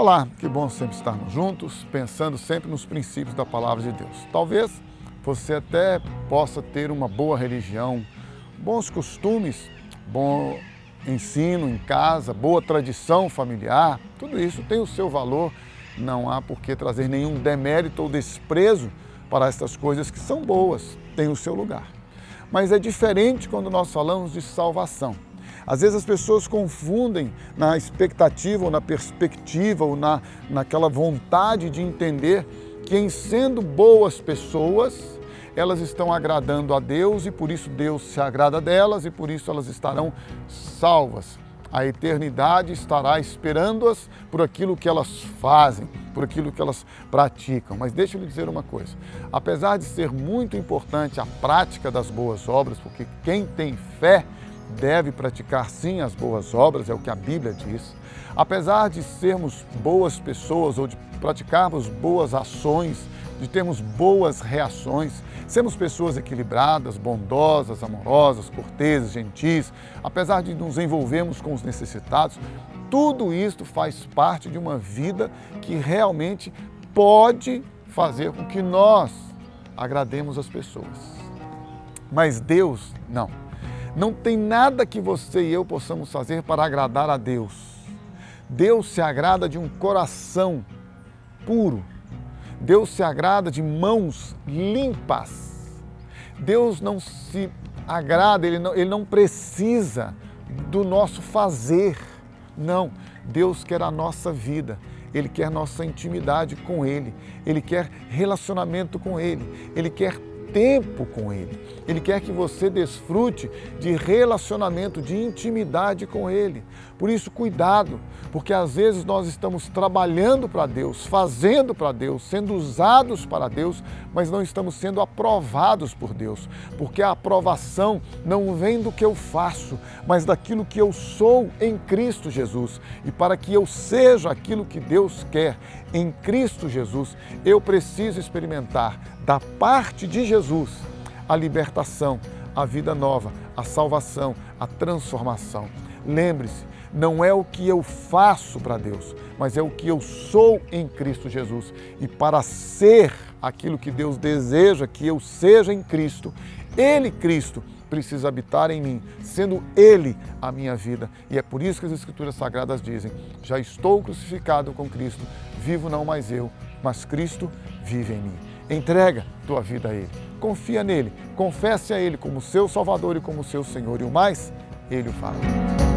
Olá, que bom sempre estarmos juntos, pensando sempre nos princípios da palavra de Deus. Talvez você até possa ter uma boa religião, bons costumes, bom ensino em casa, boa tradição familiar, tudo isso tem o seu valor, não há por que trazer nenhum demérito ou desprezo para estas coisas que são boas, tem o seu lugar. Mas é diferente quando nós falamos de salvação. Às vezes as pessoas confundem na expectativa ou na perspectiva ou na, naquela vontade de entender que em sendo boas pessoas, elas estão agradando a Deus e por isso Deus se agrada delas e por isso elas estarão salvas. A eternidade estará esperando-as por aquilo que elas fazem, por aquilo que elas praticam. Mas deixa eu lhe dizer uma coisa: apesar de ser muito importante a prática das boas obras, porque quem tem fé deve praticar sim as boas obras, é o que a Bíblia diz. Apesar de sermos boas pessoas ou de praticarmos boas ações, de termos boas reações, sermos pessoas equilibradas, bondosas, amorosas, corteses, gentis, apesar de nos envolvermos com os necessitados, tudo isto faz parte de uma vida que realmente pode fazer com que nós agrademos as pessoas. Mas Deus, não. Não tem nada que você e eu possamos fazer para agradar a Deus. Deus se agrada de um coração puro. Deus se agrada de mãos limpas. Deus não se agrada, ele não, ele não precisa do nosso fazer. Não, Deus quer a nossa vida. Ele quer nossa intimidade com Ele, Ele quer relacionamento com Ele, Ele quer tempo com Ele. Ele quer que você desfrute de relacionamento, de intimidade com Ele. Por isso, cuidado, porque às vezes nós estamos trabalhando para Deus, fazendo para Deus, sendo usados para Deus, mas não estamos sendo aprovados por Deus, porque a aprovação não vem do que eu faço, mas daquilo que eu sou em Cristo Jesus. E para que eu seja aquilo que Deus quer em Cristo Jesus, eu preciso experimentar da parte de Jesus a libertação, a vida nova, a salvação, a transformação. Lembre-se, não é o que eu faço para Deus, mas é o que eu sou em Cristo Jesus. E para ser aquilo que Deus deseja que eu seja em Cristo, Ele, Cristo, precisa habitar em mim, sendo Ele a minha vida. E é por isso que as Escrituras Sagradas dizem: já estou crucificado com Cristo, vivo não mais eu, mas Cristo vive em mim. Entrega tua vida a Ele. Confia nele, confesse a Ele como seu Salvador e como seu Senhor, e o mais, Ele o fará.